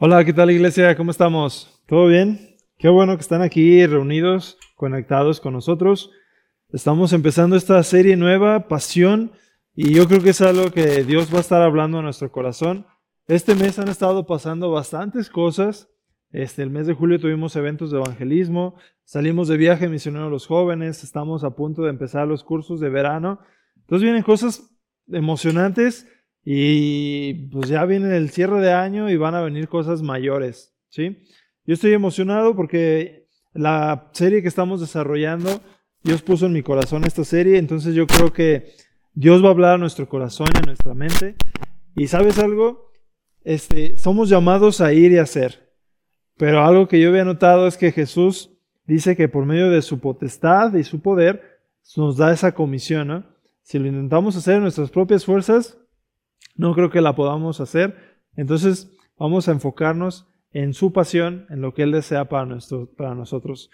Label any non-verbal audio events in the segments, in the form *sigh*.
Hola, ¿qué tal iglesia? ¿Cómo estamos? ¿Todo bien? Qué bueno que están aquí reunidos, conectados con nosotros. Estamos empezando esta serie nueva, Pasión, y yo creo que es algo que Dios va a estar hablando a nuestro corazón. Este mes han estado pasando bastantes cosas. Este, el mes de julio tuvimos eventos de evangelismo, salimos de viaje misionero a los jóvenes, estamos a punto de empezar los cursos de verano. Entonces vienen cosas emocionantes y pues ya viene el cierre de año y van a venir cosas mayores, ¿sí? Yo estoy emocionado porque la serie que estamos desarrollando, Dios puso en mi corazón esta serie, entonces yo creo que Dios va a hablar a nuestro corazón y a nuestra mente. Y sabes algo, este, somos llamados a ir y hacer. Pero algo que yo había notado es que Jesús dice que por medio de su potestad y su poder nos da esa comisión. Si lo intentamos hacer en nuestras propias fuerzas, no creo que la podamos hacer. Entonces vamos a enfocarnos en su pasión, en lo que Él desea para, nuestro, para nosotros.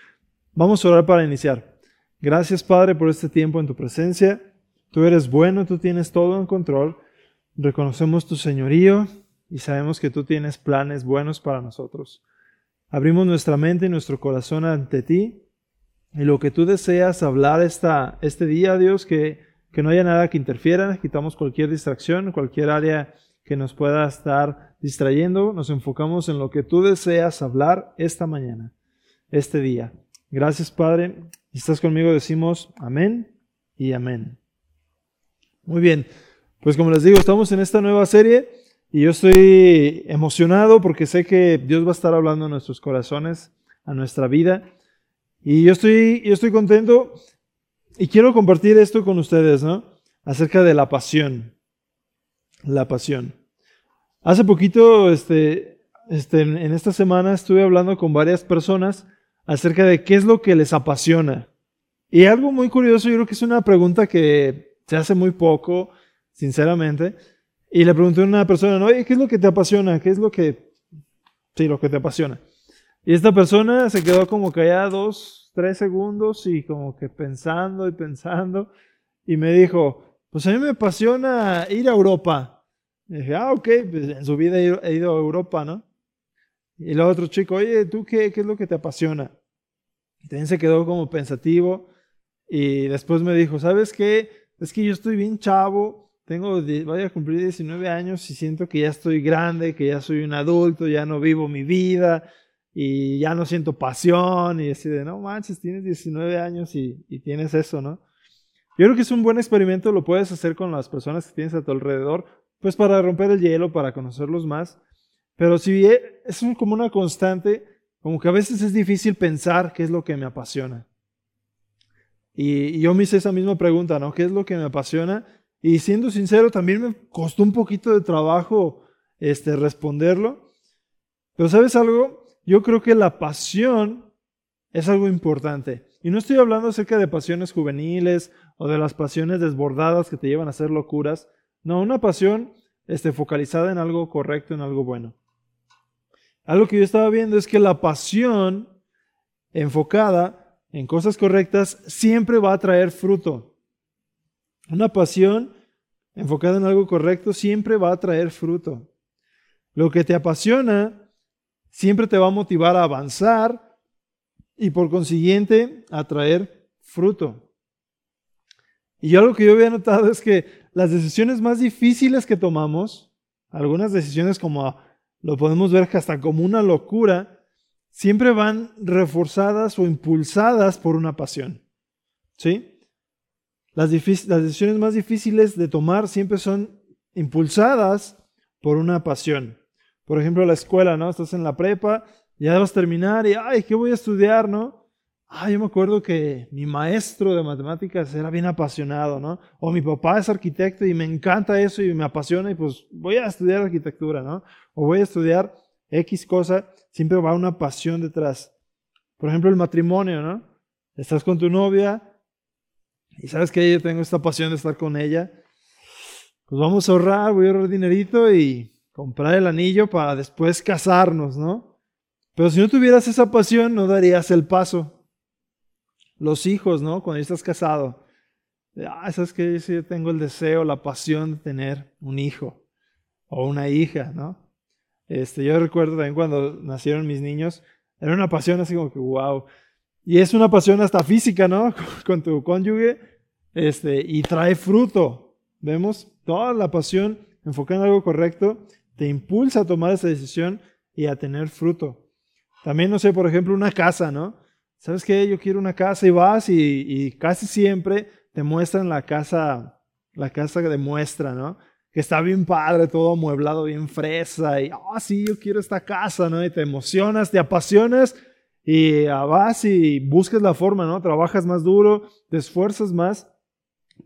Vamos a orar para iniciar. Gracias Padre por este tiempo en tu presencia. Tú eres bueno, tú tienes todo en control. Reconocemos tu señorío y sabemos que tú tienes planes buenos para nosotros. Abrimos nuestra mente y nuestro corazón ante ti y lo que tú deseas hablar esta, este día, Dios, que que no haya nada que interfiera, quitamos cualquier distracción, cualquier área que nos pueda estar distrayendo, nos enfocamos en lo que tú deseas hablar esta mañana, este día. Gracias Padre, si estás conmigo decimos amén y amén. Muy bien, pues como les digo, estamos en esta nueva serie y yo estoy emocionado porque sé que Dios va a estar hablando a nuestros corazones, a nuestra vida. Y yo estoy, yo estoy contento y quiero compartir esto con ustedes, ¿no? Acerca de la pasión. La pasión. Hace poquito, este, este, en esta semana estuve hablando con varias personas acerca de qué es lo que les apasiona. Y algo muy curioso, yo creo que es una pregunta que se hace muy poco, sinceramente. Y le pregunté a una persona, oye, ¿qué es lo que te apasiona? ¿Qué es lo que... Sí, lo que te apasiona. Y esta persona se quedó como callada dos, tres segundos y como que pensando y pensando. Y me dijo, pues a mí me apasiona ir a Europa. Y dije, ah, ok, pues en su vida he ido a Europa, ¿no? Y el otro chico, oye, ¿tú qué, qué es lo que te apasiona? Y también se quedó como pensativo. Y después me dijo, ¿sabes qué? Es que yo estoy bien chavo, tengo, voy a cumplir 19 años y siento que ya estoy grande, que ya soy un adulto, ya no vivo mi vida, y ya no siento pasión y así de, no manches, tienes 19 años y, y, tienes eso, ¿no? Yo creo que es un buen experimento, lo puedes hacer con las personas que tienes a tu alrededor, pues para romper el hielo, para conocerlos más, pero si es como una constante, como que a veces es difícil pensar qué es lo que me apasiona. Y, y yo me hice esa misma pregunta, ¿no? ¿Qué es lo que me apasiona? Y siendo sincero, también me costó un poquito de trabajo este, responderlo. Pero ¿sabes algo? Yo creo que la pasión es algo importante. Y no estoy hablando acerca de pasiones juveniles o de las pasiones desbordadas que te llevan a hacer locuras. No, una pasión este, focalizada en algo correcto, en algo bueno. Algo que yo estaba viendo es que la pasión enfocada en cosas correctas siempre va a traer fruto. Una pasión enfocada en algo correcto siempre va a traer fruto. Lo que te apasiona siempre te va a motivar a avanzar y por consiguiente a traer fruto. Y algo que yo había notado es que las decisiones más difíciles que tomamos, algunas decisiones como lo podemos ver hasta como una locura, siempre van reforzadas o impulsadas por una pasión. ¿Sí? Las, las decisiones más difíciles de tomar siempre son impulsadas por una pasión. Por ejemplo, la escuela, ¿no? Estás en la prepa, ya vas a terminar y, ay, ¿qué voy a estudiar, no? Ah, yo me acuerdo que mi maestro de matemáticas era bien apasionado, ¿no? O mi papá es arquitecto y me encanta eso y me apasiona y pues voy a estudiar arquitectura, ¿no? O voy a estudiar X cosa, siempre va una pasión detrás. Por ejemplo, el matrimonio, ¿no? Estás con tu novia y sabes que yo tengo esta pasión de estar con ella. Pues vamos a ahorrar, voy a ahorrar dinerito y comprar el anillo para después casarnos, ¿no? Pero si no tuvieras esa pasión, no darías el paso. Los hijos, ¿no? Cuando estás casado. Ah, sabes que yo tengo el deseo, la pasión de tener un hijo o una hija, ¿no? Este, yo recuerdo también cuando nacieron mis niños, era una pasión así como que, wow. Y es una pasión hasta física, ¿no? *laughs* Con tu cónyuge, este, y trae fruto. Vemos toda la pasión enfocada en algo correcto, te impulsa a tomar esa decisión y a tener fruto. También, no sé, por ejemplo, una casa, ¿no? ¿Sabes qué? Yo quiero una casa y vas y, casi siempre te muestran la casa, la casa de muestra, ¿no? Que está bien padre, todo amueblado, bien fresa y, oh, sí, yo quiero esta casa, ¿no? Y te emocionas, te apasionas y vas y buscas la forma, ¿no? Trabajas más duro, te esfuerzas más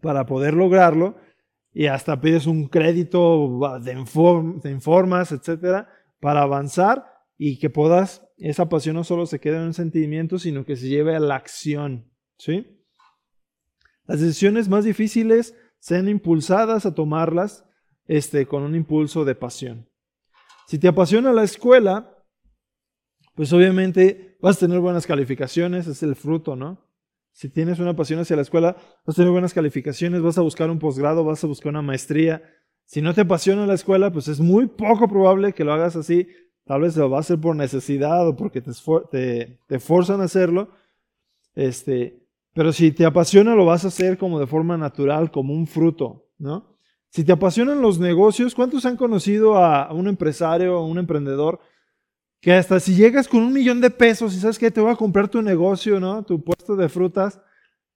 para poder lograrlo y hasta pides un crédito, te, informas, etcétera, para avanzar y que puedas, esa pasión no solo se quede en un sentimiento, sino que se lleve a la acción, ¿sí? Las decisiones más difíciles sean impulsadas a tomarlas este, con un impulso de pasión. Si te apasiona la escuela, pues obviamente vas a tener buenas calificaciones, es el fruto, ¿no? Si tienes una pasión hacia la escuela, vas a tener buenas calificaciones, vas a buscar un posgrado, vas a buscar una maestría. Si no te apasiona la escuela, pues es muy poco probable que lo hagas así. Tal vez lo va a hacer por necesidad o porque te, te, te forzan a hacerlo. Este, pero si te apasiona, lo vas a hacer como de forma natural, como un fruto, ¿no? Si te apasionan los negocios, ¿cuántos han conocido a un empresario o un emprendedor que hasta si llegas con un millón de pesos y sabes que te voy a comprar tu negocio, ¿no? Tu puesto de frutas,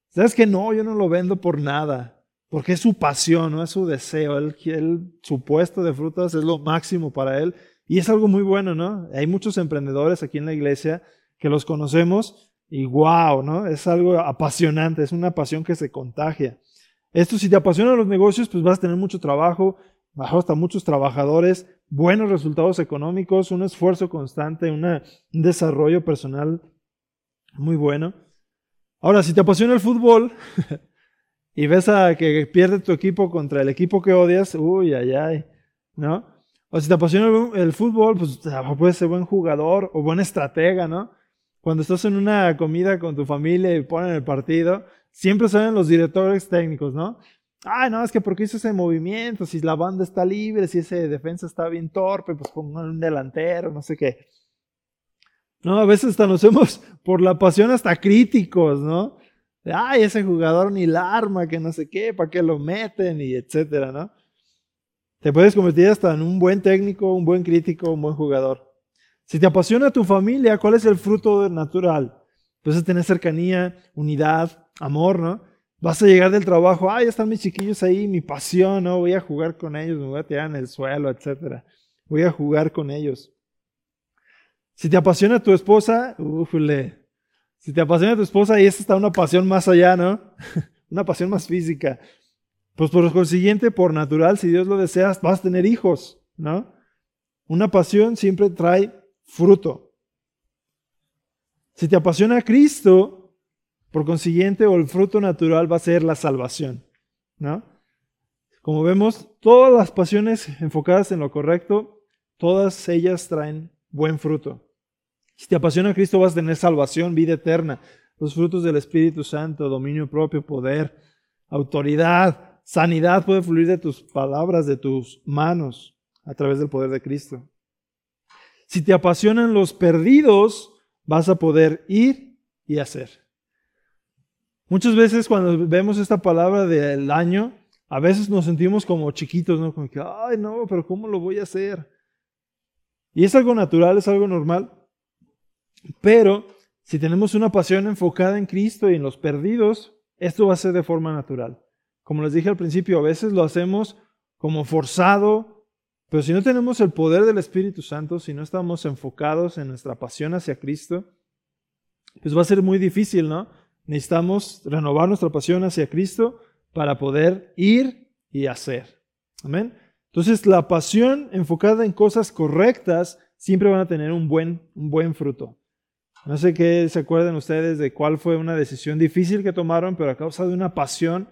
sabes que no, yo no lo vendo por nada, porque es su pasión, no es su deseo. Él, su puesto de frutas es lo máximo para él y es algo muy bueno, ¿no? Hay muchos emprendedores aquí en la iglesia que los conocemos y wow, ¿no? Es algo apasionante, es una pasión que se contagia. Esto si te apasionan los negocios, pues vas a tener mucho trabajo, hasta muchos trabajadores, buenos resultados económicos, un esfuerzo constante, un desarrollo personal muy bueno. Ahora, si te apasiona el fútbol *laughs* y ves a que pierde tu equipo contra el equipo que odias, uy, ay, ay, ¿no? O si te apasiona el fútbol, pues puedes ser buen jugador o buen estratega, ¿no? cuando estás en una comida con tu familia y ponen el partido, siempre salen los directores técnicos, ¿no? Ay, no, es que porque hizo ese movimiento, si la banda está libre, si ese defensa está bien torpe, pues pongan un delantero, no sé qué. No, a veces hasta nos hemos, *laughs* por la pasión, hasta críticos, ¿no? Ay, ese jugador ni la arma, que no sé qué, para qué lo meten y etcétera, ¿no? Te puedes convertir hasta en un buen técnico, un buen crítico, un buen jugador. Si te apasiona tu familia, ¿cuál es el fruto natural? Pues es tener cercanía, unidad, amor, ¿no? Vas a llegar del trabajo, ah, ya están mis chiquillos ahí, mi pasión, ¿no? Voy a jugar con ellos, me voy a tirar en el suelo, etc. Voy a jugar con ellos. Si te apasiona tu esposa, ufule. Si te apasiona tu esposa, ahí está una pasión más allá, ¿no? *laughs* una pasión más física. Pues por consiguiente, por natural, si Dios lo deseas, vas a tener hijos, ¿no? Una pasión siempre trae fruto. Si te apasiona Cristo, por consiguiente, o el fruto natural va a ser la salvación, ¿no? Como vemos, todas las pasiones enfocadas en lo correcto, todas ellas traen buen fruto. Si te apasiona Cristo, vas a tener salvación, vida eterna, los frutos del Espíritu Santo, dominio propio, poder, autoridad, sanidad puede fluir de tus palabras, de tus manos, a través del poder de Cristo. Si te apasionan los perdidos, vas a poder ir y hacer. Muchas veces cuando vemos esta palabra del año, a veces nos sentimos como chiquitos, ¿no? Como que, ay, no, pero ¿cómo lo voy a hacer? Y es algo natural, es algo normal. Pero si tenemos una pasión enfocada en Cristo y en los perdidos, esto va a ser de forma natural. Como les dije al principio, a veces lo hacemos como forzado, pero si no tenemos el poder del Espíritu Santo, si no estamos enfocados en nuestra pasión hacia Cristo, pues va a ser muy difícil, ¿no? Necesitamos renovar nuestra pasión hacia Cristo para poder ir y hacer. Amén. Entonces, la pasión enfocada en cosas correctas siempre van a tener un buen, un buen fruto. No sé qué se acuerdan ustedes de cuál fue una decisión difícil que tomaron, pero a causa de una pasión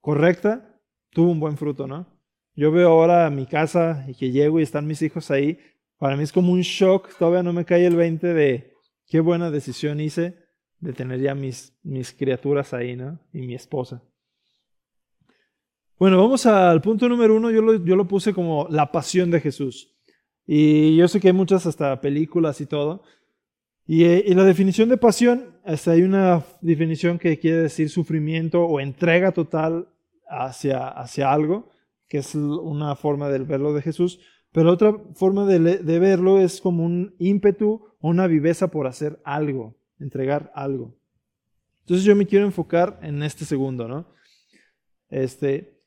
correcta, tuvo un buen fruto, ¿no? Yo veo ahora mi casa y que llego y están mis hijos ahí. Para mí es como un shock. Todavía no me cae el 20 de qué buena decisión hice de tener ya mis, mis criaturas ahí, ¿no? Y mi esposa. Bueno, vamos al punto número uno. Yo lo, yo lo puse como la pasión de Jesús. Y yo sé que hay muchas hasta películas y todo. Y, eh, la definición de pasión, hay una definición que quiere decir sufrimiento o entrega total hacia, hacia algo, que es una forma de verlo de Jesús. Pero otra forma de, de verlo es como un ímpetu o una viveza por hacer algo, entregar algo. Entonces yo me quiero enfocar en este segundo, ¿no? Este,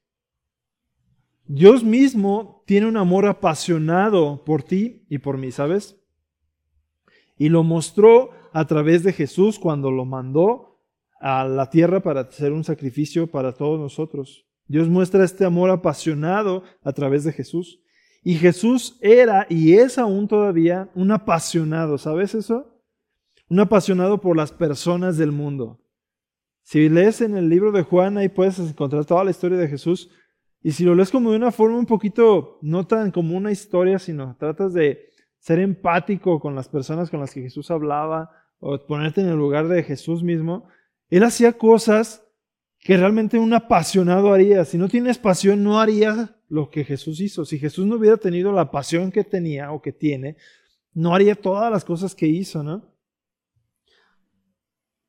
Dios mismo tiene un amor apasionado por ti y por mí, ¿sabes? Y lo mostró a través de Jesús cuando lo mandó a la tierra para hacer un sacrificio para todos nosotros. Dios muestra este amor apasionado a través de Jesús. Y Jesús era y es aún todavía un apasionado, ¿sabes eso? Un apasionado por las personas del mundo. Si lees en el libro de Juan, ahí puedes encontrar toda la historia de Jesús. Y si lo lees como de una forma un poquito, no tan como una historia, sino tratas de ser empático con las personas con las que Jesús hablaba o ponerte en el lugar de Jesús mismo, él hacía cosas que realmente un apasionado haría. Si no tienes pasión, no haría lo que Jesús hizo. Si Jesús no hubiera tenido la pasión que tenía o que tiene, no haría todas las cosas que hizo, ¿no?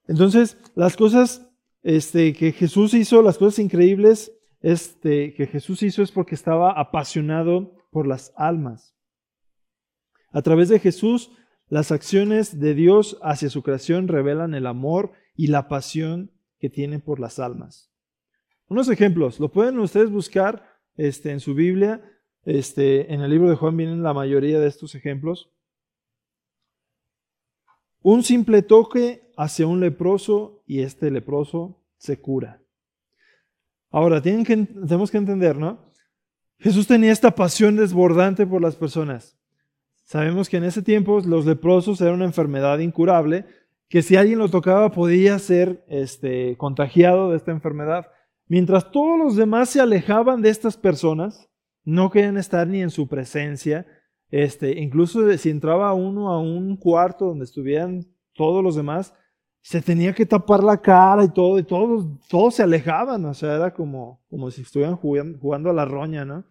Entonces, las cosas este, que Jesús hizo, las cosas increíbles este, que Jesús hizo es porque estaba apasionado por las almas. A través de Jesús, las acciones de Dios hacia su creación revelan el amor y la pasión que tiene por las almas. Unos ejemplos, lo pueden ustedes buscar este, en su Biblia. En el libro de Juan vienen la mayoría de estos ejemplos. Un simple toque hacia un leproso y este leproso se cura. Ahora, tenemos que entender, ¿no? Jesús tenía esta pasión desbordante por las personas. Sabemos que en ese tiempo los leprosos eran una enfermedad incurable, que si alguien lo tocaba podía ser este, contagiado de esta enfermedad. Mientras todos los demás se alejaban de estas personas, no querían estar ni en su presencia, este, incluso si entraba uno a un cuarto donde estuvieran todos los demás, se tenía que tapar la cara y todo, y todos, todos se alejaban, o sea, era como, como si estuvieran jugando, jugando a la roña, ¿no?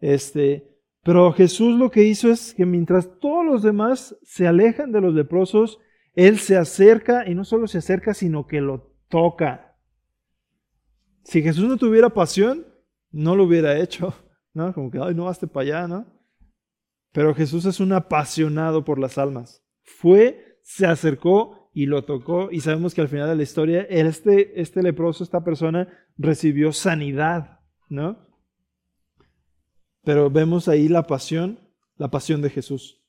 Este, pero Jesús lo que hizo es que mientras todos los demás se alejan de los leprosos, Él se acerca y no solo se acerca, sino que lo toca. Si Jesús no tuviera pasión, no lo hubiera hecho, ¿no? Como que, ay, no vaste para allá, ¿no? Pero Jesús es un apasionado por las almas. Fue, se acercó y lo tocó y sabemos que al final de la historia este, este leproso, esta persona recibió sanidad, ¿no? Pero vemos ahí la pasión, la pasión de Jesús.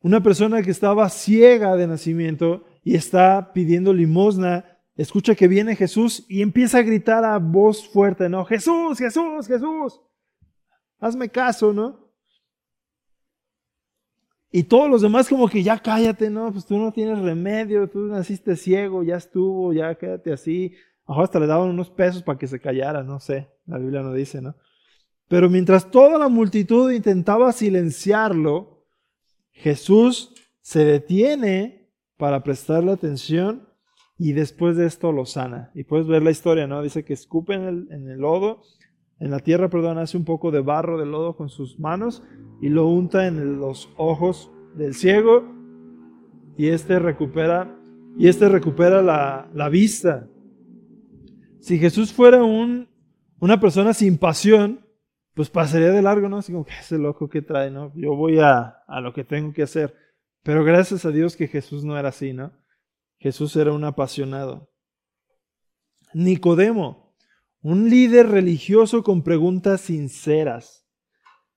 Una persona que estaba ciega de nacimiento y está pidiendo limosna, escucha que viene Jesús y empieza a gritar a voz fuerte, ¿no? Jesús, Jesús, Jesús, hazme caso, ¿no? Y todos los demás como que ya cállate, ¿no? Pues tú no tienes remedio, tú naciste ciego, ya estuvo, ya quédate así. Ahora hasta le daban unos pesos para que se callara, no sé, la Biblia no dice, ¿no? Pero mientras toda la multitud intentaba silenciarlo, Jesús se detiene para prestarle atención y después de esto lo sana. Y puedes ver la historia, ¿no? Dice que escupe en el, en el lodo en la tierra, perdón, hace un poco de barro de lodo con sus manos y lo unta en los ojos del ciego y este recupera y este recupera la, vista. Si Jesús fuera un, una persona sin pasión, pues pasaría de largo, ¿no? Así como que ese loco que trae, ¿no? Yo voy a, a lo que tengo que hacer. Pero gracias a Dios que Jesús no era así, ¿no? Jesús era un apasionado. Nicodemo, un líder religioso con preguntas sinceras.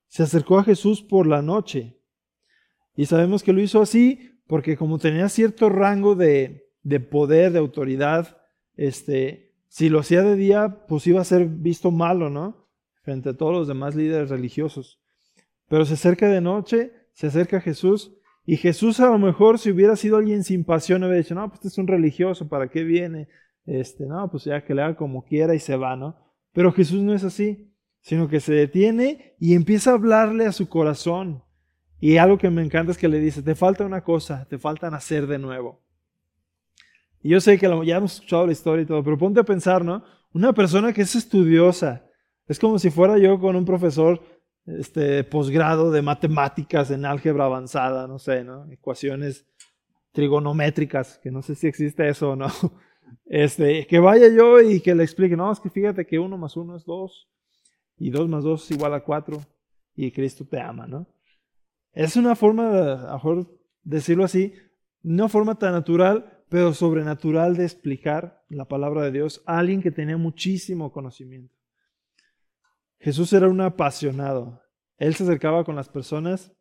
Se acercó a Jesús por la noche. Y sabemos que lo hizo así porque como tenía cierto rango de, poder, de autoridad, este, si lo hacía de día, pues iba a ser visto malo, ¿no? Frente a todos los demás líderes religiosos. Pero se acerca de noche, se acerca a Jesús, y Jesús a lo mejor si hubiera sido alguien sin pasión, hubiera dicho, no, pues este es un religioso, ¿para qué viene? Este, no, pues ya que le haga como quiera y se va, ¿no? Pero Jesús no es así, sino que se detiene y empieza a hablarle a su corazón. Y algo que me encanta es que le dice, te falta una cosa, te falta nacer de nuevo. Y yo sé que ya hemos escuchado la historia y todo, pero ponte a pensar, ¿no? Una persona que es estudiosa, es como si fuera yo con un profesor este posgrado de matemáticas en álgebra avanzada, no sé, ¿no? Ecuaciones trigonométricas, que no sé si existe eso o no. Este, que vaya yo y que le explique, no, es que fíjate que uno más uno es dos y dos más dos es igual a cuatro y Cristo te ama, ¿no? Es una forma, a mejor decirlo así, una forma tan natural, pero sobrenatural de explicar la palabra de Dios a alguien que tenía muchísimo conocimiento. Jesús era un apasionado. Él se acercaba con las personas,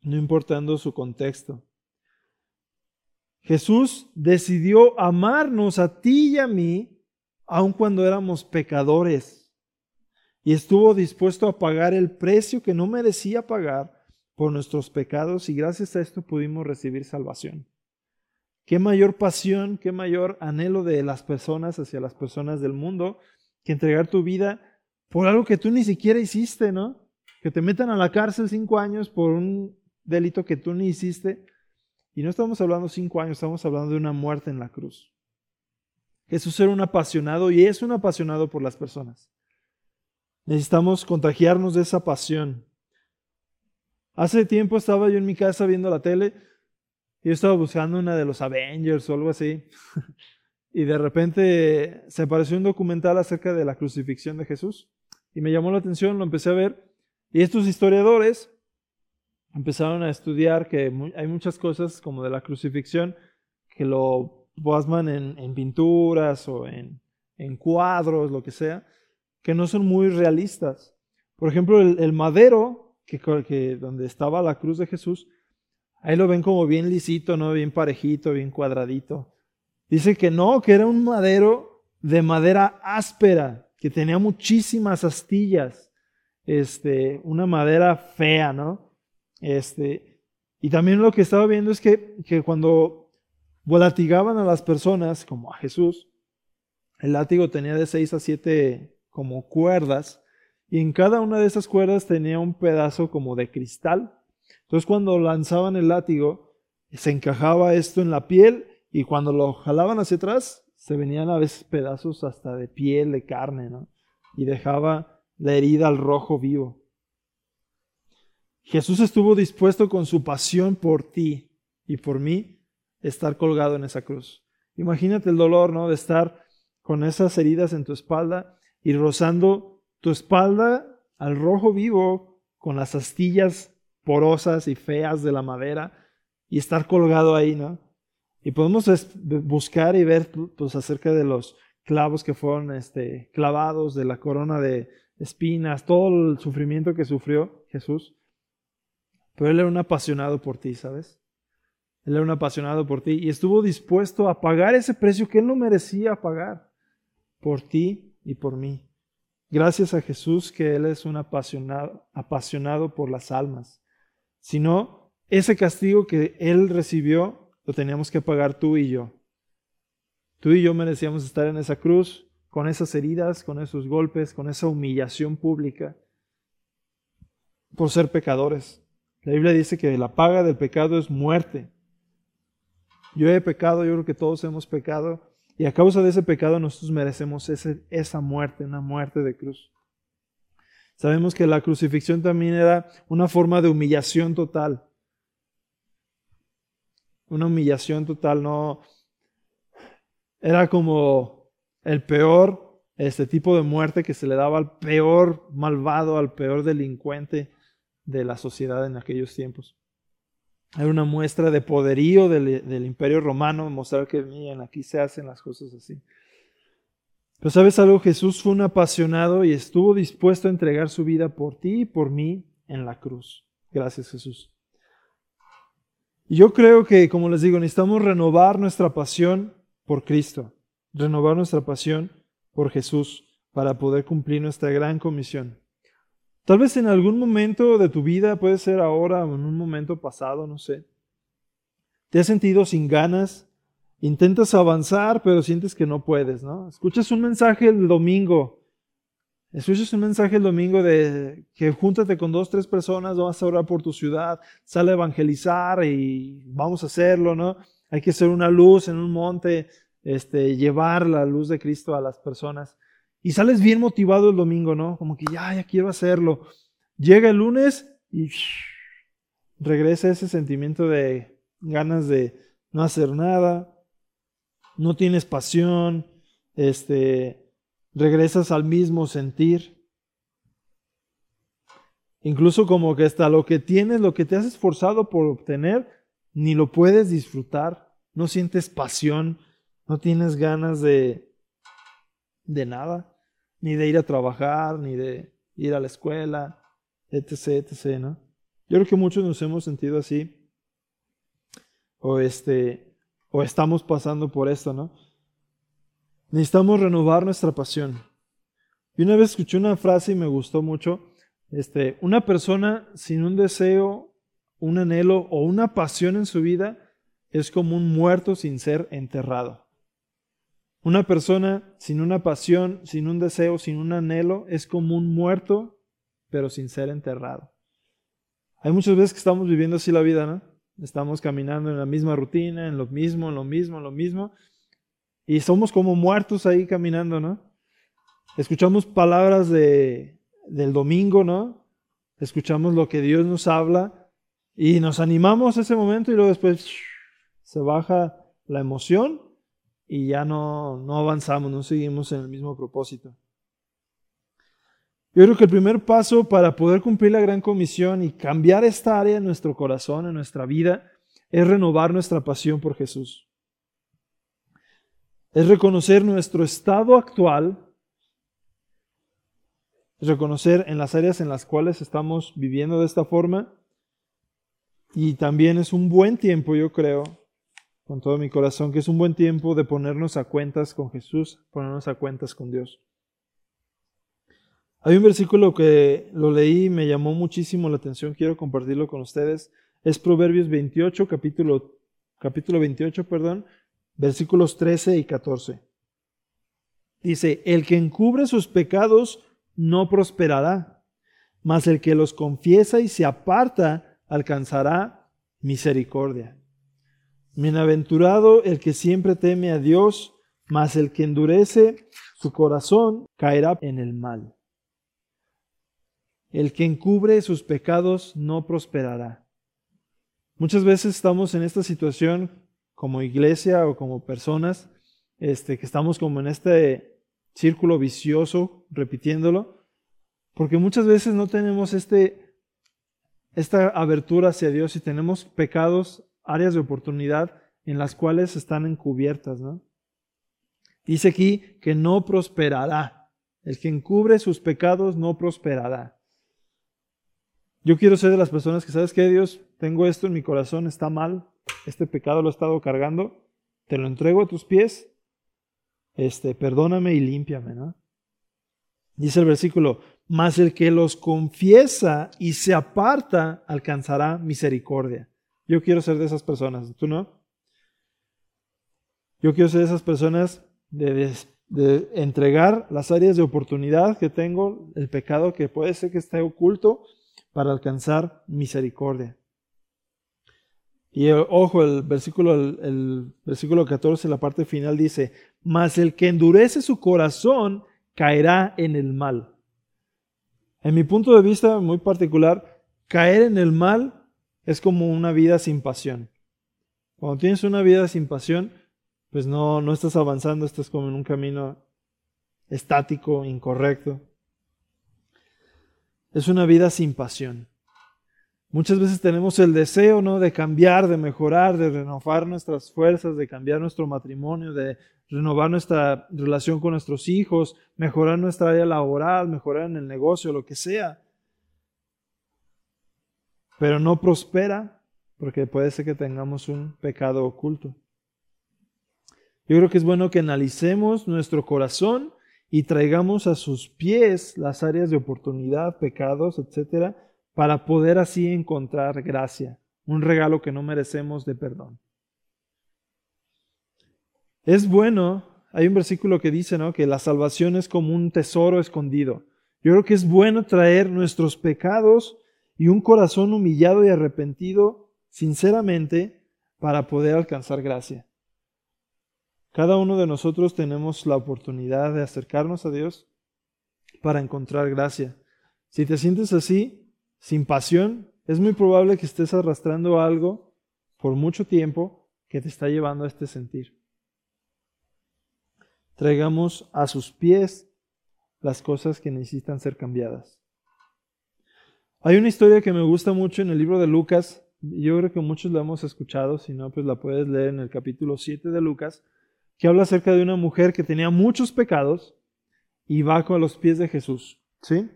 no importando su contexto. Jesús decidió amarnos a ti y a mí, aun cuando éramos pecadores, y estuvo dispuesto a pagar el precio que no merecía pagar por nuestros pecados, y gracias a esto pudimos recibir salvación. Qué mayor pasión, qué mayor anhelo de las personas hacia las personas del mundo que entregar tu vida por algo que tú ni siquiera hiciste, ¿no? Que te metan a la cárcel cinco años por un delito que tú ni hiciste y no estamos hablando cinco años, estamos hablando de una muerte en la cruz. Jesús era un apasionado y es un apasionado por las personas. Necesitamos contagiarnos de esa pasión. Hace tiempo estaba yo en mi casa viendo la tele y yo estaba buscando una de los Avengers o algo así. *laughs* y de repente se apareció un documental acerca de la crucifixión de Jesús. Y me llamó la atención, lo empecé a ver. Y estos historiadores empezaron a estudiar que hay muchas cosas como de la crucifixión que lo plasman en, pinturas o en, cuadros, lo que sea, que no son muy realistas. Por ejemplo, el, madero, que, que, donde estaba la cruz de Jesús, ahí lo ven como bien lisito, ¿no? Bien parejito, bien cuadradito. Dice que no, que era un madero de madera áspera, que tenía muchísimas astillas, este, una madera fea, ¿no? Este, y también lo que estaba viendo es que, que cuando latigaban a las personas, como a Jesús, el látigo tenía de seis a siete como cuerdas, y en cada una de esas cuerdas tenía un pedazo como de cristal. Entonces cuando lanzaban el látigo, se encajaba esto en la piel y cuando lo jalaban hacia atrás, se venían a veces pedazos hasta de piel, de carne, ¿no? Y dejaba la herida al rojo vivo. Jesús estuvo dispuesto con su pasión por ti y por mí estar colgado en esa cruz. Imagínate el dolor, ¿no? De estar con esas heridas en tu espalda y rozando tu espalda al rojo vivo con las astillas porosas y feas de la madera y estar colgado ahí, ¿no? Y podemos buscar y ver pues, acerca de los clavos que fueron este, clavados, de la corona de espinas, todo el sufrimiento que sufrió Jesús. Pero él era un apasionado por ti, ¿sabes? Él era un apasionado por ti y estuvo dispuesto a pagar ese precio que él no merecía pagar por ti y por mí. Gracias a Jesús que Él es un apasionado, apasionado por las almas. Si no, ese castigo que Él recibió lo teníamos que pagar tú y yo. Tú y yo merecíamos estar en esa cruz, con esas heridas, con esos golpes, con esa humillación pública, por ser pecadores. La Biblia dice que la paga del pecado es muerte. Yo he pecado, yo creo que todos hemos pecado, y a causa de ese pecado nosotros merecemos esa muerte, una muerte de cruz. Sabemos que la crucifixión también era una forma de humillación total. Una humillación total, no. Era como el peor este tipo de muerte que se le daba al peor malvado, al peor delincuente de la sociedad en aquellos tiempos. Era una muestra de poderío del, imperio romano, mostrar que miren, aquí se hacen las cosas así. Pero sabes algo, Jesús fue un apasionado y estuvo dispuesto a entregar su vida por ti y por mí en la cruz. Gracias Jesús. Yo creo que, como les digo, necesitamos renovar nuestra pasión por Cristo, renovar nuestra pasión por Jesús para poder cumplir nuestra gran comisión. Tal vez en algún momento de tu vida, puede ser ahora o en un momento pasado, no sé. Te has sentido sin ganas, intentas avanzar, pero sientes que no puedes, ¿no? Escuchas un mensaje el domingo, escuchas un mensaje el domingo de que júntate con dos, tres personas, vas a orar por tu ciudad, sale a evangelizar y vamos a hacerlo, ¿no? Hay que ser una luz en un monte, este, llevar la luz de Cristo a las personas. Y sales bien motivado el domingo, ¿no? Como que ya, ya quiero hacerlo. Llega el lunes y regresa ese sentimiento de ganas de no hacer nada, no tienes pasión, este, regresas al mismo sentir. Incluso como que hasta lo que tienes, lo que te has esforzado por obtener, ni lo puedes disfrutar. No sientes pasión, no tienes ganas de, de nada, ni de ir a trabajar, ni de ir a la escuela, etc., etc.. Yo creo que muchos nos hemos sentido así. O este, o estamos pasando por esto, ¿no? Necesitamos renovar nuestra pasión. Y una vez escuché una frase y me gustó mucho. Este, una persona sin un deseo, un anhelo o una pasión en su vida es como un muerto sin ser enterrado. Una persona sin una pasión, sin un deseo, sin un anhelo, es como un muerto, pero sin ser enterrado. Hay muchas veces que estamos viviendo así la vida, ¿no? Estamos caminando en la misma rutina, en lo mismo, en lo mismo, en lo mismo. Y somos como muertos ahí caminando, ¿no? Escuchamos palabras de, del domingo, ¿no? Escuchamos lo que Dios nos habla y nos animamos ese momento y luego después se baja la emoción y ya no, no avanzamos, no seguimos en el mismo propósito. Yo creo que el primer paso para poder cumplir la gran comisión y cambiar esta área en nuestro corazón, en nuestra vida, es renovar nuestra pasión por Jesús. Es reconocer nuestro estado actual, es reconocer en las áreas en las cuales estamos viviendo de esta forma. Y también es un buen tiempo, yo creo, con todo mi corazón, que es un buen tiempo de ponernos a cuentas con Jesús, ponernos a cuentas con Dios. Hay un versículo que lo leí y me llamó muchísimo la atención, quiero compartirlo con ustedes. Es Proverbios 28, capítulo, capítulo 28, perdón, versículos 13 y 14. Dice, el que encubre sus pecados no prosperará, mas el que los confiesa y se aparta alcanzará misericordia. Bienaventurado el que siempre teme a Dios, mas el que endurece su corazón caerá en el mal. El que encubre sus pecados no prosperará. Muchas veces estamos en esta situación como iglesia o como personas, este, que estamos como en este círculo vicioso, repitiéndolo, porque muchas veces no tenemos este, esta abertura hacia Dios y tenemos pecados, áreas de oportunidad en las cuales están encubiertas. ¿no? Dice aquí que no prosperará. El que encubre sus pecados no prosperará. Yo quiero ser de las personas que, ¿sabes qué, Dios? Tengo esto en mi corazón, está mal, este pecado lo he estado cargando, te lo entrego a tus pies, este, perdóname y límpiame, ¿no? Dice el versículo, mas el que los confiesa y se aparta alcanzará misericordia. Yo quiero ser de esas personas, ¿tú no? Yo quiero ser de esas personas de, entregar las áreas de oportunidad que tengo, el pecado que puede ser que esté oculto, para alcanzar misericordia. Y eh, ojo, el versículo, el, versículo 14, la parte final dice, mas el que endurece su corazón caerá en el mal. En mi punto de vista muy particular, caer en el mal es como una vida sin pasión. Cuando tienes una vida sin pasión, pues no, no estás avanzando, estás como en un camino estático, incorrecto. Es una vida sin pasión. Muchas veces tenemos el deseo, ¿no? De cambiar, de mejorar, de renovar nuestras fuerzas, de cambiar nuestro matrimonio, de renovar nuestra relación con nuestros hijos, mejorar nuestra área laboral, mejorar en el negocio, lo que sea. Pero no prospera porque puede ser que tengamos un pecado oculto. Yo creo que es bueno que analicemos nuestro corazón y traigamos a sus pies las áreas de oportunidad, pecados, etcétera, para poder así encontrar gracia, un regalo que no merecemos de perdón. Es bueno, hay un versículo que dice, ¿no? que la salvación es como un tesoro escondido. Yo creo que es bueno traer nuestros pecados y un corazón humillado y arrepentido sinceramente para poder alcanzar gracia. Cada uno de nosotros tenemos la oportunidad de acercarnos a Dios para encontrar gracia. Si te sientes así, sin pasión, es muy probable que estés arrastrando algo por mucho tiempo que te está llevando a este sentir. Traigamos a sus pies las cosas que necesitan ser cambiadas. Hay una historia que me gusta mucho en el libro de Lucas, yo creo que muchos la hemos escuchado, si no, pues la puedes leer en el capítulo 7 de Lucas, que habla acerca de una mujer que tenía muchos pecados y va con los pies de Jesús, ¿sí?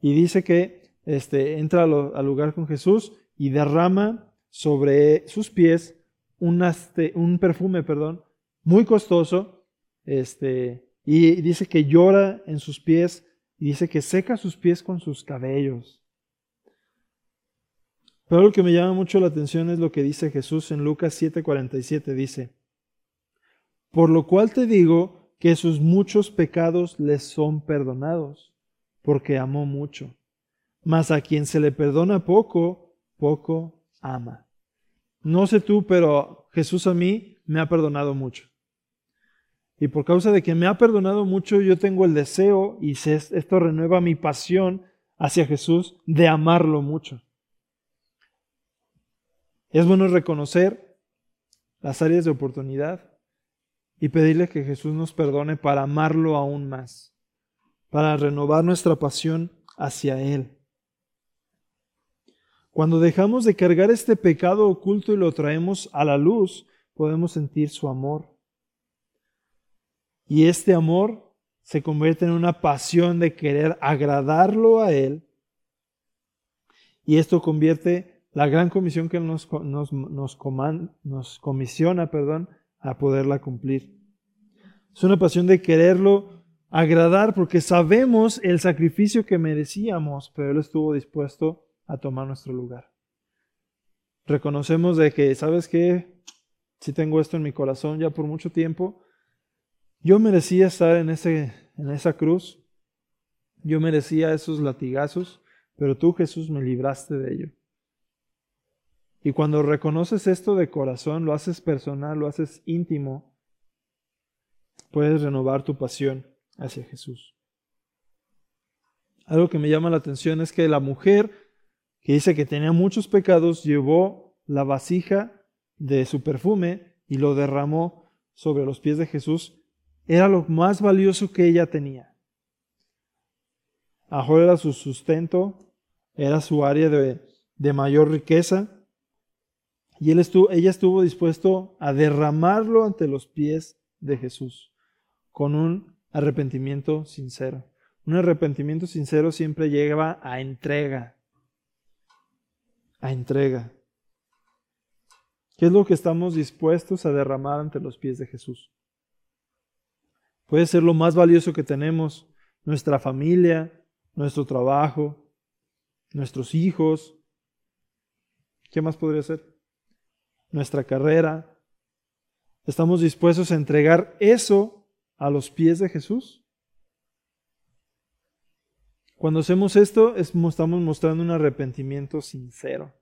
Y dice que este, entra al, lugar con Jesús y derrama sobre sus pies un, un perfume, perdón, muy costoso, este, y dice que llora en sus pies y dice que seca sus pies con sus cabellos. Pero lo que me llama mucho la atención es lo que dice Jesús en Lucas 7:47. Dice, por lo cual te digo que sus muchos pecados les son perdonados, porque amó mucho. Mas a quien se le perdona poco, poco ama. No sé tú, pero Jesús a mí me ha perdonado mucho. Y por causa de que me ha perdonado mucho, yo tengo el deseo, y esto renueva mi pasión hacia Jesús, de amarlo mucho. Es bueno reconocer las áreas de oportunidad y pedirle que Jesús nos perdone para amarlo aún más, para renovar nuestra pasión hacia Él. Cuando dejamos de cargar este pecado oculto y lo traemos a la luz, podemos sentir su amor. Y este amor se convierte en una pasión de querer agradarlo a Él. Y esto convierte la gran comisión que nos, nos, nos, nos comisiona perdón, a poderla cumplir. Es una pasión de quererlo agradar porque sabemos el sacrificio que merecíamos, pero Él estuvo dispuesto a tomar nuestro lugar. Reconocemos de que, ¿sabes qué? Si tengo esto en mi corazón ya por mucho tiempo, yo merecía estar en, ese, en esa cruz, yo merecía esos latigazos, pero tú Jesús me libraste de ello. Y cuando reconoces esto de corazón, lo haces personal, lo haces íntimo, puedes renovar tu pasión hacia Jesús. Algo que me llama la atención es que la mujer que dice que tenía muchos pecados llevó la vasija de su perfume y lo derramó sobre los pies de Jesús. Era lo más valioso que ella tenía. Ajo era su sustento, era su área de, de mayor riqueza y ella estuvo dispuesto a derramarlo ante los pies de Jesús con un arrepentimiento sincero. Un arrepentimiento sincero siempre lleva a entrega. A entrega. ¿Qué es lo que estamos dispuestos a derramar ante los pies de Jesús? Puede ser lo más valioso que tenemos, nuestra familia, nuestro trabajo, nuestros hijos. ¿Qué más podría ser? Nuestra carrera. ¿Estamos dispuestos a entregar eso a los pies de Jesús? Cuando hacemos esto, estamos mostrando un arrepentimiento sincero.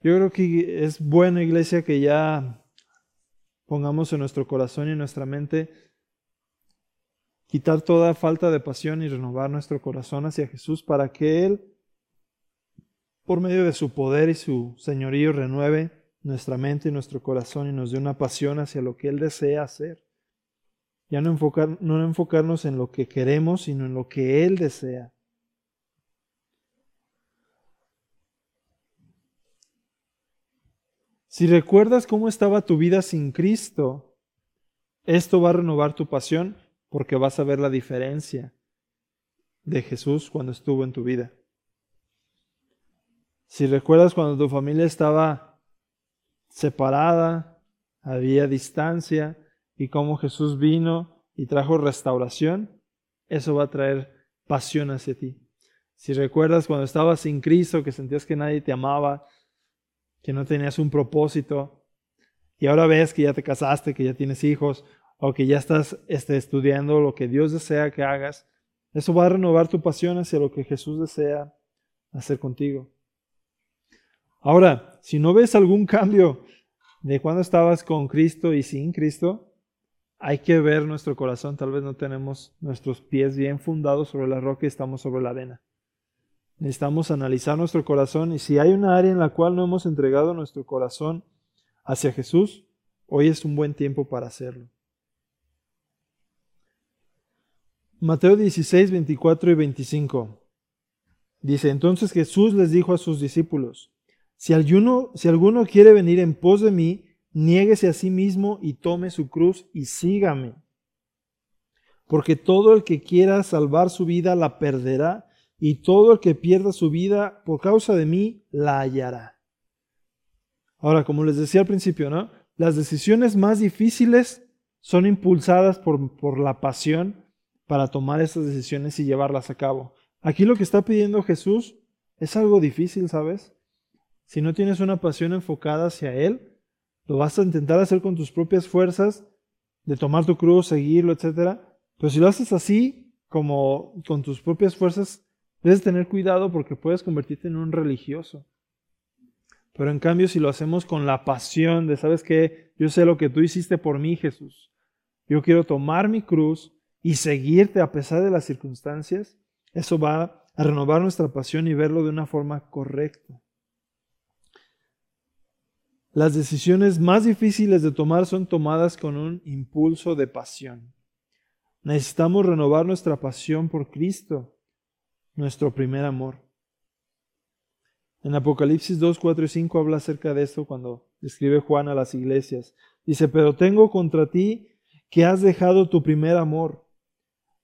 Yo creo que es buena iglesia que ya pongamos en nuestro corazón y en nuestra mente quitar toda falta de pasión y renovar nuestro corazón hacia Jesús para que Él por medio de su poder y su señorío renueve nuestra mente y nuestro corazón y nos dé una pasión hacia lo que Él desea hacer. Ya no, enfocar, no enfocarnos en lo que queremos, sino en lo que Él desea. Si recuerdas cómo estaba tu vida sin Cristo, esto va a renovar tu pasión porque vas a ver la diferencia de Jesús cuando estuvo en tu vida. Si recuerdas cuando tu familia estaba separada, había distancia y cómo Jesús vino y trajo restauración, eso va a traer pasión hacia ti. Si recuerdas cuando estabas sin Cristo, que sentías que nadie te amaba, que no tenías un propósito, y ahora ves que ya te casaste, que ya tienes hijos, o que ya estás este, estudiando lo que Dios desea que hagas, eso va a renovar tu pasión hacia lo que Jesús desea hacer contigo. Ahora, si no ves algún cambio de cuando estabas con Cristo y sin Cristo, hay que ver nuestro corazón. Tal vez no tenemos nuestros pies bien fundados sobre la roca y estamos sobre la arena. necesitamos analizar nuestro corazón y si hay una área en la cual no hemos entregado nuestro corazón hacia Jesús, hoy es un buen tiempo para hacerlo. Mateo 16, 24 y 25. Dice, entonces Jesús les dijo a sus discípulos, si alguno, quiere venir en pos de mí, niéguese a sí mismo y tome su cruz y sígame. Porque todo el que quiera salvar su vida la perderá, y todo el que pierda su vida por causa de mí la hallará. Ahora, como les decía al principio, ¿no? Las decisiones más difíciles son impulsadas por, por la pasión para tomar estas decisiones y llevarlas a cabo. Aquí lo que está pidiendo Jesús es algo difícil, ¿sabes? Si no tienes una pasión enfocada hacia Él, lo vas a intentar hacer con tus propias fuerzas, de tomar tu cruz, seguirlo, etc. Pero si lo haces así, como con tus propias fuerzas, debes tener cuidado porque puedes convertirte en un religioso. Pero en cambio, si lo hacemos con la pasión de, ¿sabes qué? Yo sé lo que tú hiciste por mí, Jesús. Yo quiero tomar mi cruz y seguirte a pesar de las circunstancias. Eso va a renovar nuestra pasión y verlo de una forma correcta. Las decisiones más difíciles de tomar son tomadas con un impulso de pasión. Necesitamos renovar nuestra pasión por Cristo, nuestro primer amor. En Apocalipsis 2, 4 y 5 habla acerca de esto cuando escribe Juan a las iglesias. Dice, pero tengo contra ti que has dejado tu primer amor.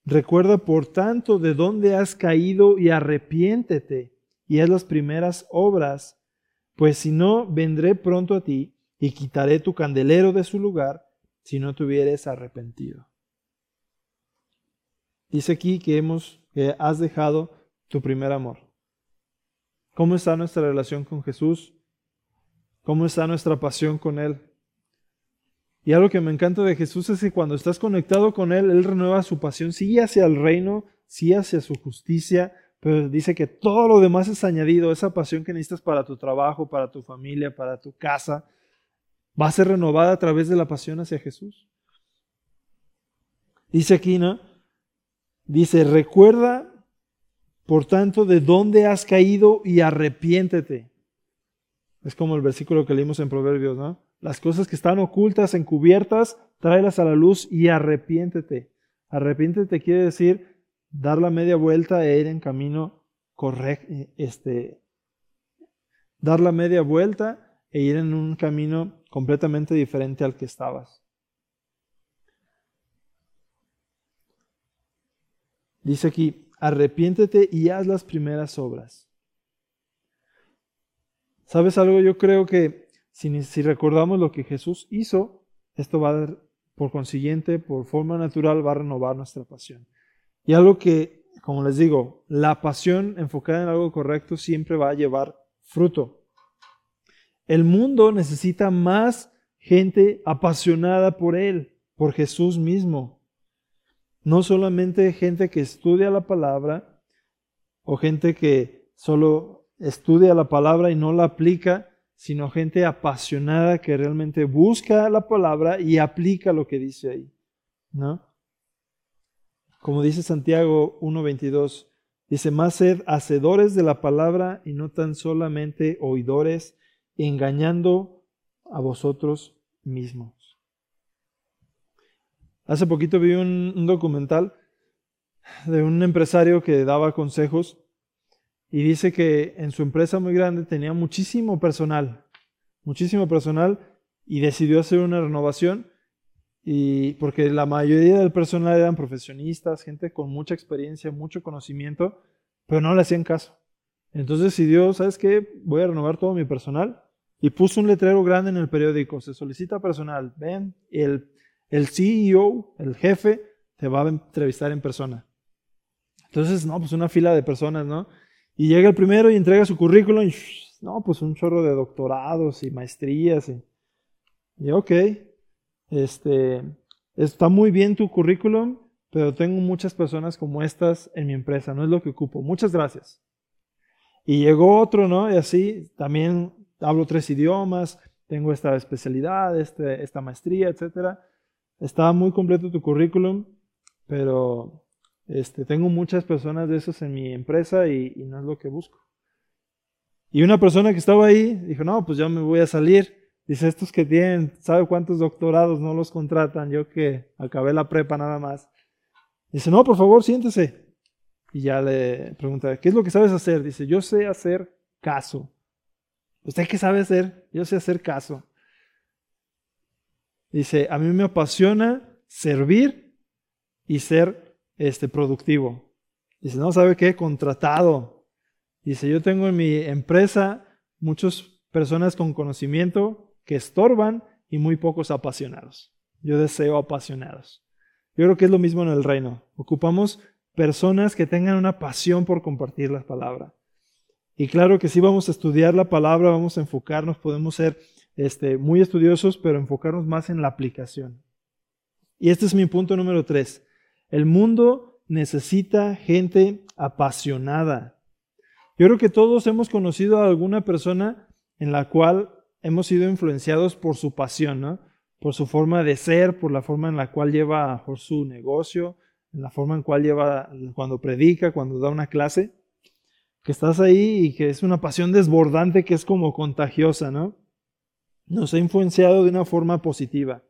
Recuerda, por tanto, de dónde has caído y arrepiéntete y haz las primeras obras pues si no, vendré pronto a ti y quitaré tu candelero de su lugar si no te hubieres arrepentido. Dice aquí que hemos, que has dejado tu primer amor. ¿Cómo está nuestra relación con Jesús? ¿Cómo está nuestra pasión con Él? Y algo que me encanta de Jesús es que cuando estás conectado con Él, Él renueva su pasión, sí hacia el reino, sí hacia su justicia, pero dice que todo lo demás es añadido, esa pasión que necesitas para tu trabajo, para tu familia, para tu casa, va a ser renovada a través de la pasión hacia Jesús. Dice aquí, ¿no? Dice, recuerda, por tanto, de dónde has caído y arrepiéntete. Es como el versículo que leímos en Proverbios, ¿no? Las cosas que están ocultas, encubiertas, tráelas a la luz y arrepiéntete. Arrepiéntete quiere decir dar la media vuelta e ir en camino correcto, este, dar la media vuelta e ir en un camino completamente diferente al que estabas. Dice aquí, arrepiéntete y haz las primeras obras. ¿Sabes algo? Yo creo que si, recordamos lo que Jesús hizo, esto va a por consiguiente, por forma natural, va a renovar nuestra pasión. Y algo que, como les digo, la pasión enfocada en algo correcto siempre va a llevar fruto. El mundo necesita más gente apasionada por Él, por Jesús mismo. No solamente gente que estudia la palabra o gente que solo estudia la palabra y no la aplica, sino gente apasionada que realmente busca la palabra y aplica lo que dice ahí. ¿No? Como dice Santiago 1.22, dice, más sed hacedores de la palabra y no tan solamente oidores, engañando a vosotros mismos. Hace poquito vi un, documental de un empresario que daba consejos y dice que en su empresa muy grande tenía muchísimo personal, muchísimo personal y decidió hacer una renovación y porque la mayoría del personal eran profesionistas, gente con mucha experiencia, mucho conocimiento, pero no le hacían caso. Entonces decidió, ¿sabes qué? Voy a renovar todo mi personal. Y puso un letrero grande en el periódico, se solicita personal, ven, el, el CEO, el jefe, te va a entrevistar en persona. Entonces, no, pues una fila de personas, ¿no? Y llega el primero y entrega su currículum y, no, pues un chorro de doctorados y maestrías. Y, y ok, este, está muy bien tu currículum, pero tengo muchas personas como estas en mi empresa, no es lo que ocupo. Muchas gracias. Y llegó otro, ¿no? Y así, también hablo tres idiomas, tengo esta especialidad, este, esta maestría, etc. Estaba muy completo tu currículum, pero Este, tengo muchas personas de esos en mi empresa y, y no es lo que busco. Y una persona que estaba ahí dijo, no, pues ya me voy a salir. Dice, estos que tienen, ¿sabe cuántos doctorados no los contratan? Yo que acabé la prepa nada más. Dice, no, por favor, siéntese. Y ya le pregunta, ¿qué es lo que sabes hacer? Dice, yo sé hacer caso. ¿Usted qué sabe hacer? Yo sé hacer caso. Dice, a mí me apasiona servir y ser este, productivo. Dice, no, ¿sabe qué? Contratado. Dice, yo tengo en mi empresa muchas personas con conocimiento que estorban y muy pocos apasionados. Yo deseo apasionados. Yo creo que es lo mismo en el reino. Ocupamos personas que tengan una pasión por compartir la palabra. Y claro que si vamos a estudiar la palabra, vamos a enfocarnos, podemos ser este, muy estudiosos, pero enfocarnos más en la aplicación. Y este es mi punto número tres. El mundo necesita gente apasionada. Yo creo que todos hemos conocido a alguna persona en la cual hemos sido influenciados por su pasión, por su forma de ser, por la forma en la cual lleva su negocio, en la forma en cual lleva cuando predica, cuando da una clase, que estás ahí y que es una pasión desbordante que es como contagiosa, ¿no? nos ha influenciado de una forma positiva.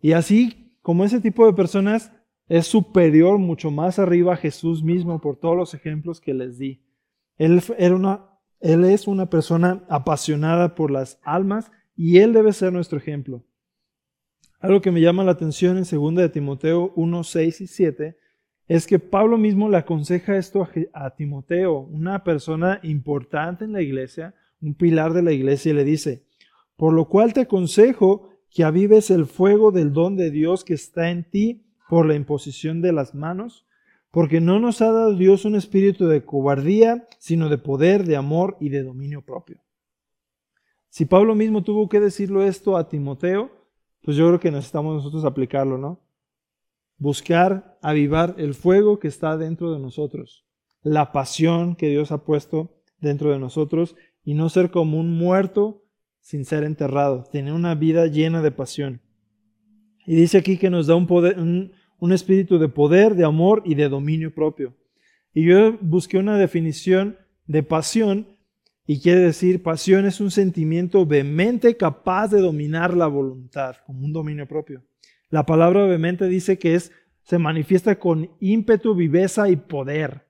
Y así como ese tipo de personas es superior mucho más arriba a Jesús mismo por todos los ejemplos que les di. Él, era una, él es una persona apasionada por las almas y Él debe ser nuestro ejemplo. Algo que me llama la atención en 2 de Timoteo 1, 6 y 7 es que Pablo mismo le aconseja esto a, Timoteo, una persona importante en la iglesia, un pilar de la iglesia, y le dice, por lo cual te aconsejo que avives el fuego del don de Dios que está en ti por la imposición de las manos, porque no nos ha dado Dios un espíritu de cobardía, sino de poder, de amor y de dominio propio. Si Pablo mismo tuvo que decirlo esto a Timoteo, pues yo creo que necesitamos nosotros aplicarlo, ¿no? Buscar avivar el fuego que está dentro de nosotros, la pasión que Dios ha puesto dentro de nosotros y no ser como un muerto sin ser enterrado, tener una vida llena de pasión. Y dice aquí que nos da un, poder, un, un espíritu de poder, de amor y de dominio propio. Y yo busqué una definición de pasión y quiere decir, pasión es un sentimiento vehemente capaz de dominar la voluntad, como un dominio propio. La palabra vehemente dice que es, se manifiesta con ímpetu, viveza y poder.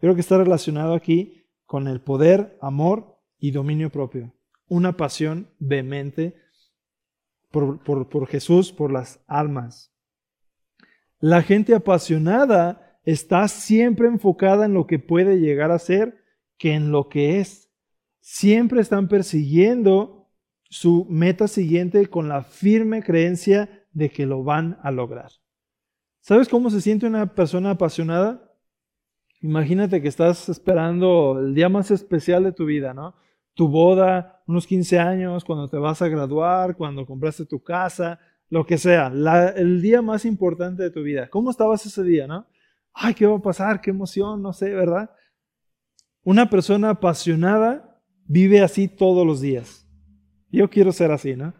Creo que está relacionado aquí con el poder, amor y dominio propio una pasión vehemente por, por, Jesús, por las almas. La gente apasionada está siempre enfocada en lo que puede llegar a ser que en lo que es. Siempre están persiguiendo su meta siguiente con la firme creencia de que lo van a lograr. ¿Sabes cómo se siente una persona apasionada? Imagínate que estás esperando el día más especial de tu vida, ¿no? tu boda, unos 15 años, cuando te vas a graduar, cuando compraste tu casa, lo que sea, el día más importante de tu vida. ¿Cómo estabas ese día, no? Ay, ¿qué va a pasar? ¿Qué emoción? No sé, ¿verdad? Una persona apasionada vive así todos los días. Yo quiero ser así, ¿no?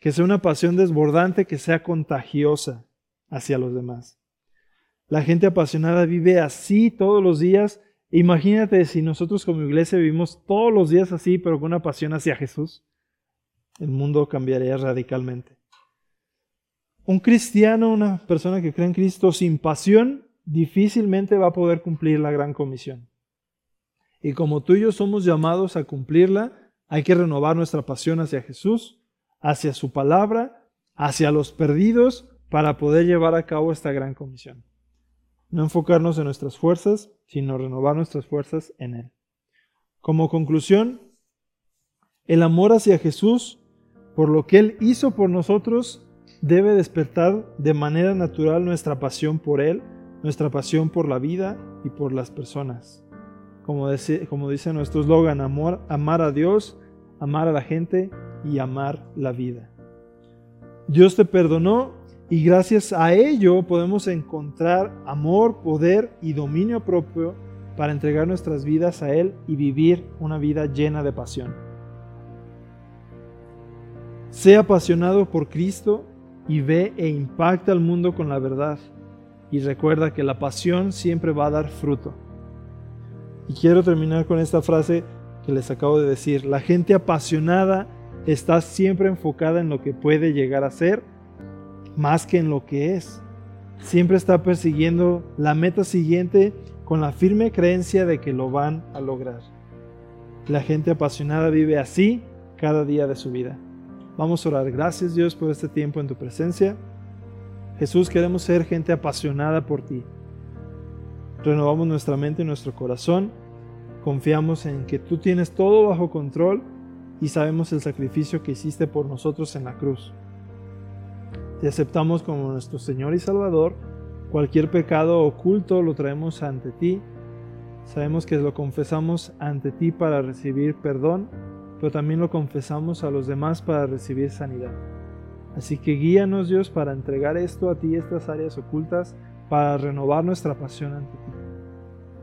Que sea una pasión desbordante, que sea contagiosa hacia los demás. La gente apasionada vive así todos los días Imagínate si nosotros como iglesia vivimos todos los días así, pero con una pasión hacia Jesús, el mundo cambiaría radicalmente. Un cristiano, una persona que cree en Cristo sin pasión, difícilmente va a poder cumplir la gran comisión. Y como tú y yo somos llamados a cumplirla, hay que renovar nuestra pasión hacia Jesús, hacia su palabra, hacia los perdidos, para poder llevar a cabo esta gran comisión. No enfocarnos en nuestras fuerzas, sino renovar nuestras fuerzas en Él. Como conclusión, el amor hacia Jesús, por lo que Él hizo por nosotros, debe despertar de manera natural nuestra pasión por Él, nuestra pasión por la vida y por las personas. Como dice, nuestro eslogan, amor, amar a Dios, amar a la gente y amar la vida. Dios te perdonó y gracias a ello podemos encontrar amor, poder y dominio propio para entregar nuestras vidas a Él y vivir una vida llena de pasión. Sea apasionado por Cristo y ve e impacta al mundo con la verdad. y recuerda que la pasión siempre va a dar fruto. Y quiero terminar con esta frase que les acabo de decir. La gente apasionada está siempre enfocada en lo que puede llegar a ser más que en lo que es. Siempre está persiguiendo la meta siguiente con la firme creencia de que lo van a lograr. La gente apasionada vive así cada día de su vida. Vamos a orar. Gracias Dios por este tiempo en tu presencia. Jesús, queremos ser gente apasionada por ti. Renovamos nuestra mente y nuestro corazón. Confiamos en que tú tienes todo bajo control y sabemos el sacrificio que hiciste por nosotros en la cruz. Te aceptamos como nuestro Señor y Salvador. Cualquier pecado oculto lo traemos ante ti. Sabemos que lo confesamos ante ti para recibir perdón, pero también lo confesamos a los demás para recibir sanidad. Así que guíanos Dios para entregar esto a ti, estas áreas ocultas, para renovar nuestra pasión ante ti.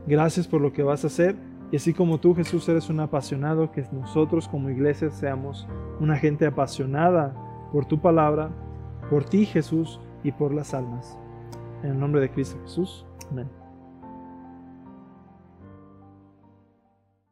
Gracias por lo que vas a hacer y así como tú Jesús eres un apasionado, que nosotros como iglesia seamos una gente apasionada por tu palabra, por ti Jesús y por las almas. En el nombre de Cristo Jesús. Amén.